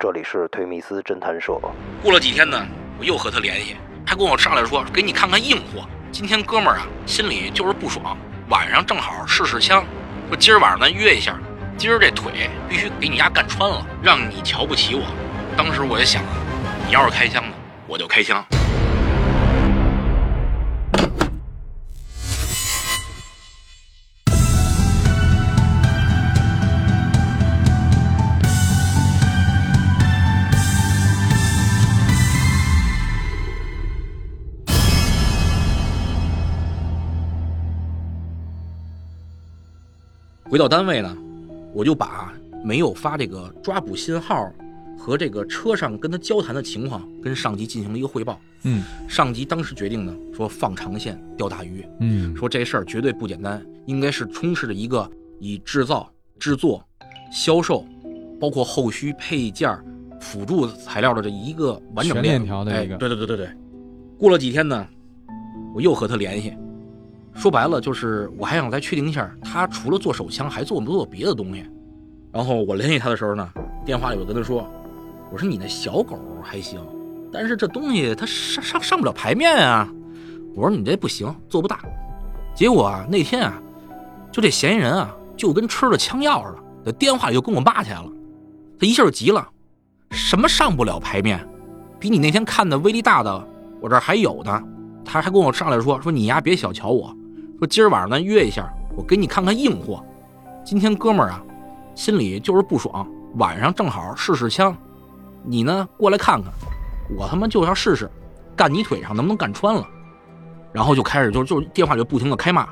这里是推密斯侦探社。过了几天呢，我又和他联系，还跟我上来说给你看看硬货。今天哥们儿啊，心里就是不爽，晚上正好试试枪，说今儿晚上咱约一下，今儿这腿必须给你丫干穿了，让你瞧不起我。当时我就想啊，你要是开枪呢，我就开枪。回到单位呢，我就把没有发这个抓捕信号和这个车上跟他交谈的情况跟上级进行了一个汇报。嗯上级当时决定呢，说放长线钓大鱼，嗯说这事儿绝对不简单，应该是充斥着一个以制造、制作、销售，包括后续配件、辅助材料的这一个完整全链条的哎一个对对对对对。过了几天呢，我又和他联系，说白了就是我还想再确定一下，他除了做手枪还做没做别的东西。然后我联系他的时候呢，电话里我跟他说，我说你那小狗还行，但是这东西它上上上不了牌面啊。我说你这不行，做不大。结果啊，那天啊，就这嫌疑人啊，就跟吃了枪药似的，在电话里就跟我骂起来了。他一下就急了，什么上不了牌面，比你那天看的威力大的，我这还有呢。他还跟我上来说，说你丫别小瞧我，说今儿晚上咱约一下，我给你看看硬货。今天哥们儿啊，心里就是不爽，晚上正好试试枪，你呢过来看看，我他妈就要试试，干你腿上能不能干穿了。然后就开始就就电话里就不停的开骂，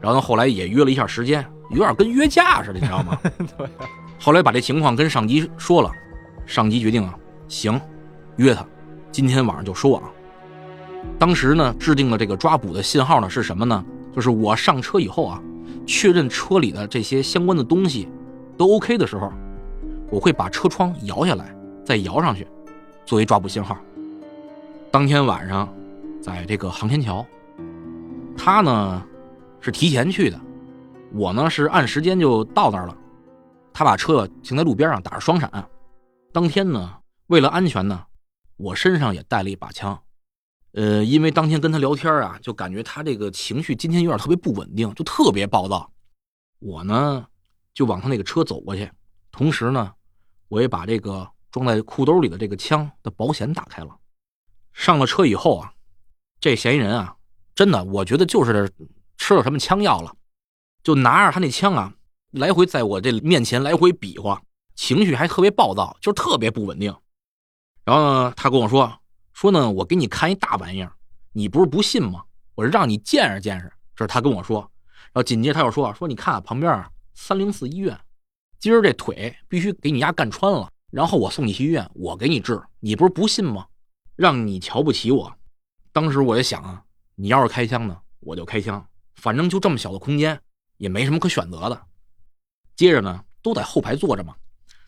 然后后来也约了一下时间，有点跟约架似的，你知道吗？对。后来把这情况跟上级说了，上级决定啊，行，约他，今天晚上就收网。当时呢，制定的这个抓捕的信号呢是什么呢？就是我上车以后啊，确认车里的这些相关的东西都 OK 的时候，我会把车窗摇下来，再摇上去，作为抓捕信号。当天晚上，在这个航天桥，他呢是提前去的，我呢是按时间就到那儿了。他把车停在路边上，打着双闪。当天呢，为了安全呢，我身上也带了一把枪。呃，因为当天跟他聊天啊，就感觉他这个情绪今天有点特别不稳定，就特别暴躁。我呢就往他那个车走过去，同时呢，我也把这个装在裤兜里的这个枪的保险打开了。上了车以后啊，这嫌疑人啊，真的，我觉得就是吃了什么枪药了，就拿着他那枪啊，来回在我这面前来回比划，情绪还特别暴躁，就是特别不稳定。然后呢，他跟我说说呢，我给你看一大玩意儿，你不是不信吗？我是让你见识见识。这是他跟我说。然后紧接着他又说说，你看啊旁边啊，三零四医院，今儿这腿必须给你丫干穿了，然后我送你去医院，我给你治，你不是不信吗？让你瞧不起我。当时我就想啊，你要是开枪呢，我就开枪，反正就这么小的空间，也没什么可选择的。接着呢，都在后排坐着嘛，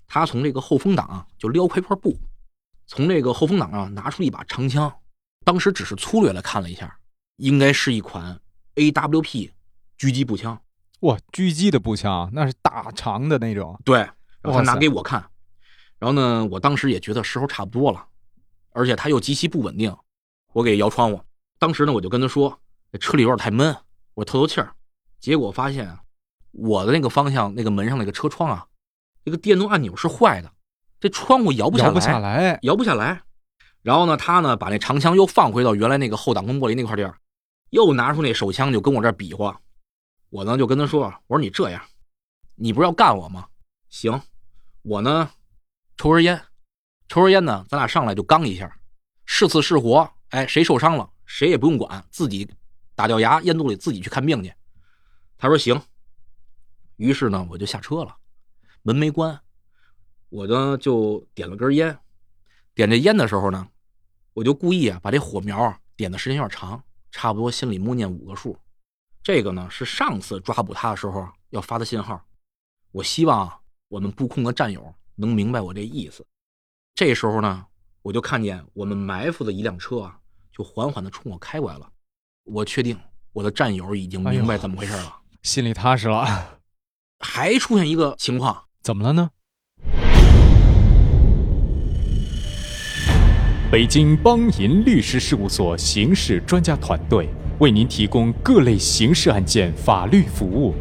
他从这个后风挡就撩开一块布，从这个后风挡上拿出一把长枪。当时只是粗略的看了一下，应该是一款 AWP 狙击步枪。哇，狙击的步枪那是大长的那种。对，然后他拿给我看，然后呢，我当时也觉得时候差不多了，而且他又极其不稳定，我给摇窗户。当时呢，我就跟他说，这车里有点太闷，我透透气儿。结果发现啊，我的那个方向那个门上那个车窗啊，那个电动按钮是坏的，这窗户摇不下来，摇不下来，摇不下来。然后呢，他呢把那长枪又放回到原来那个后挡风玻璃那块地儿，又拿出那手枪就跟我这儿比划。我呢就跟他说：“我说你这样，你不是要干我吗？行，我呢抽根烟，抽根烟呢，咱俩上来就刚一下，是死是活，哎，谁受伤了谁也不用管，自己打掉牙烟肚里自己去看病去。”他说行。于是呢，我就下车了，门没关，我呢就点了根烟。点这烟的时候呢，我就故意啊把这火苗啊点的时间有点长，差不多心里默念五个数。这个呢是上次抓捕他的时候要发的信号。我希望啊我们布控的战友能明白我这意思。这时候呢，我就看见我们埋伏的一辆车啊，就缓缓的冲我开过来了。我确定我的战友已经明白怎么回事了。心里踏实了。还出现一个情况，怎么了呢？北京邦银律师事务所刑事专家团队为您提供各类刑事案件法律服务，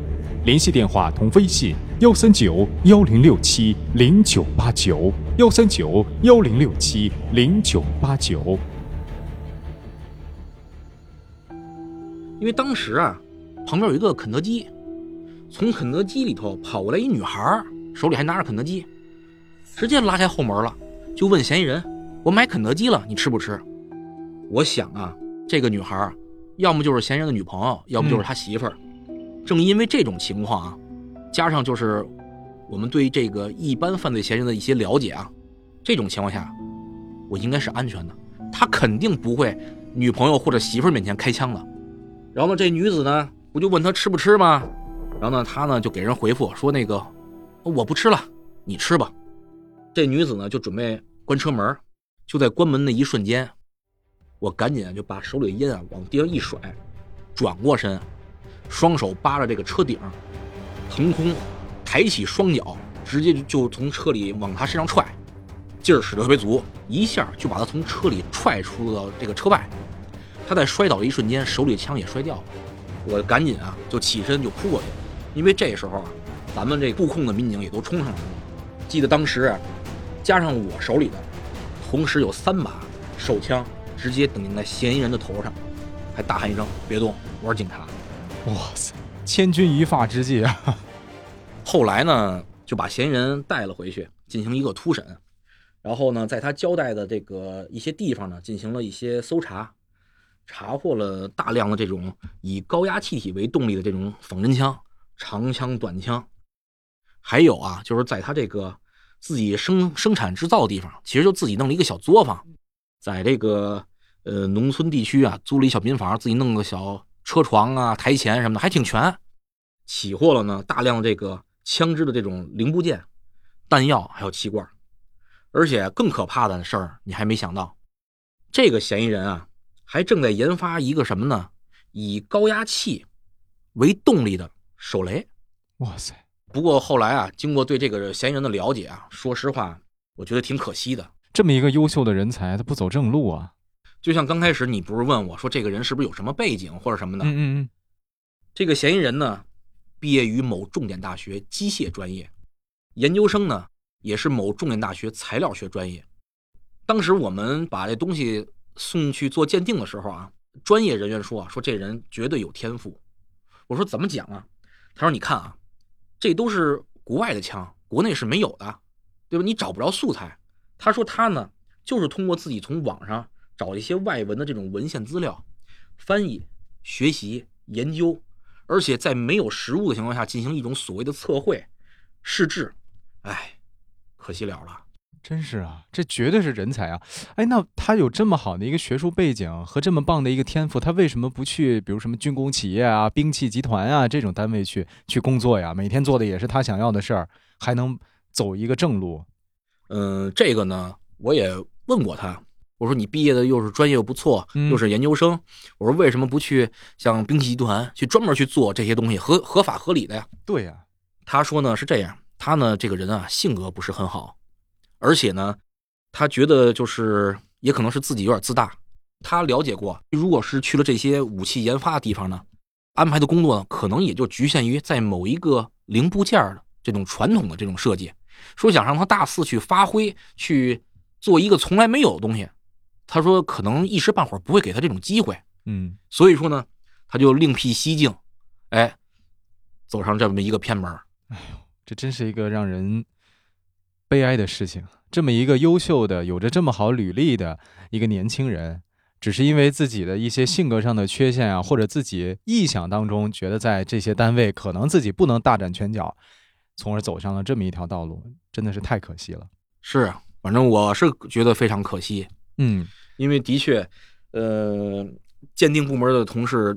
联系电话同微信：幺三九幺零六七零九八九，幺三九幺零六七零九八九。因为当时啊，旁边有一个肯德基，从肯德基里头跑过来一女孩，手里还拿着肯德基，直接拉开后门了，就问嫌疑人：“我买肯德基了，你吃不吃？”我想啊，这个女孩，要么就是嫌疑人的女朋友，要么就是他媳妇儿。正因为这种情况啊，加上就是我们对这个一般犯罪嫌疑人的一些了解啊，这种情况下，我应该是安全的，他肯定不会女朋友或者媳妇儿面前开枪的。然后呢，这女子呢，不就问他吃不吃吗？然后呢，他呢就给人回复说：“那个，我不吃了，你吃吧。”这女子呢就准备关车门，就在关门的一瞬间，我赶紧就把手里的烟啊往地上一甩，转过身，双手扒着这个车顶，腾空抬起双脚，直接就从车里往他身上踹，劲儿使得特别足，一下就把他从车里踹出了这个车外。他在摔倒的一瞬间，手里的枪也摔掉了。我赶紧啊，就起身就扑过去，因为这时候啊，咱们这布控的民警也都冲上来了。记得当时，加上我手里的，同时有三把手枪直接顶在嫌疑人的头上，还大喊一声“别动，我是警察”。哇塞，千钧一发之际啊！后来呢，就把嫌疑人带了回去进行一个突审，然后呢，在他交代的这个一些地方呢，进行了一些搜查。查获了大量的这种以高压气体为动力的这种仿真枪、长枪、短枪，还有啊，就是在他这个自己生生产制造的地方，其实就自己弄了一个小作坊，在这个呃农村地区啊，租了一小民房，自己弄个小车床啊、台前什么的，还挺全。起获了呢大量这个枪支的这种零部件、弹药还有气罐，而且更可怕的事儿，你还没想到，这个嫌疑人啊。还正在研发一个什么呢？以高压气为动力的手雷。哇塞！不过后来啊，经过对这个嫌疑人的了解啊，说实话，我觉得挺可惜的。这么一个优秀的人才，他不走正路啊！就像刚开始你不是问我说，这个人是不是有什么背景或者什么的？嗯嗯嗯。这个嫌疑人呢，毕业于某重点大学机械专业，研究生呢也是某重点大学材料学专业。当时我们把这东西。送去做鉴定的时候啊，专业人员说啊，说这人绝对有天赋。我说怎么讲啊？他说你看啊，这都是国外的枪，国内是没有的，对吧？你找不着素材。他说他呢，就是通过自己从网上找一些外文的这种文献资料，翻译、学习、研究，而且在没有实物的情况下进行一种所谓的测绘、试制。哎，可惜了了。真是啊，这绝对是人才啊！哎，那他有这么好的一个学术背景和这么棒的一个天赋，他为什么不去比如什么军工企业啊、兵器集团啊这种单位去去工作呀？每天做的也是他想要的事儿，还能走一个正路。嗯，这个呢，我也问过他，我说你毕业的又是专业又不错，又是研究生，我说为什么不去像兵器集团去专门去做这些东西，合合法合理的呀？对呀，他说呢是这样，他呢这个人啊性格不是很好。而且呢，他觉得就是也可能是自己有点自大。他了解过，如果是去了这些武器研发的地方呢，安排的工作呢，可能也就局限于在某一个零部件的这种传统的这种设计。说想让他大肆去发挥，去做一个从来没有的东西，他说可能一时半会儿不会给他这种机会。嗯，所以说呢，他就另辟蹊径，哎，走上这么一个偏门。哎呦，这真是一个让人。悲哀的事情，这么一个优秀的、有着这么好履历的一个年轻人，只是因为自己的一些性格上的缺陷啊，或者自己臆想当中觉得在这些单位可能自己不能大展拳脚，从而走上了这么一条道路，真的是太可惜了。是，反正我是觉得非常可惜。嗯，因为的确，呃，鉴定部门的同事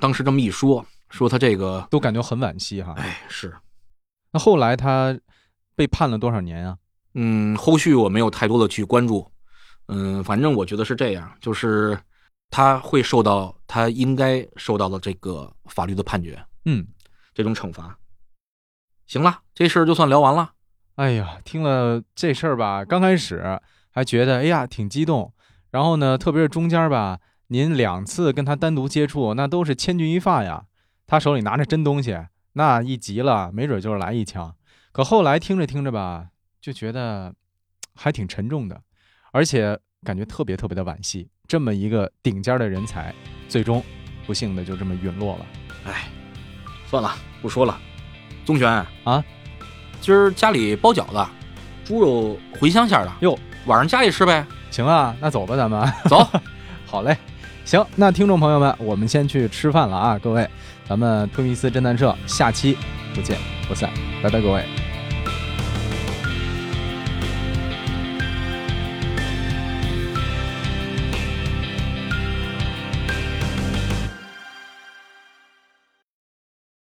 当时这么一说，说他这个都感觉很惋惜哈。哎，是。那后来他。被判了多少年啊？嗯，后续我没有太多的去关注。嗯，反正我觉得是这样，就是他会受到他应该受到的这个法律的判决。嗯，这种惩罚。行了，这事儿就算聊完了。哎呀，听了这事儿吧，刚开始还觉得哎呀挺激动，然后呢，特别是中间吧，您两次跟他单独接触，那都是千钧一发呀。他手里拿着真东西，那一急了，没准就是来一枪。可后来听着听着吧，就觉得还挺沉重的，而且感觉特别特别的惋惜。这么一个顶尖的人才，最终不幸的就这么陨落了。哎，算了，不说了。宗玄啊，今儿家里包饺子，猪肉茴香馅的。哟，晚上家里吃呗。行啊，那走吧，咱们走。好嘞，行，那听众朋友们，我们先去吃饭了啊，各位，咱们推迷斯侦探社下期不见不散，拜拜，各位。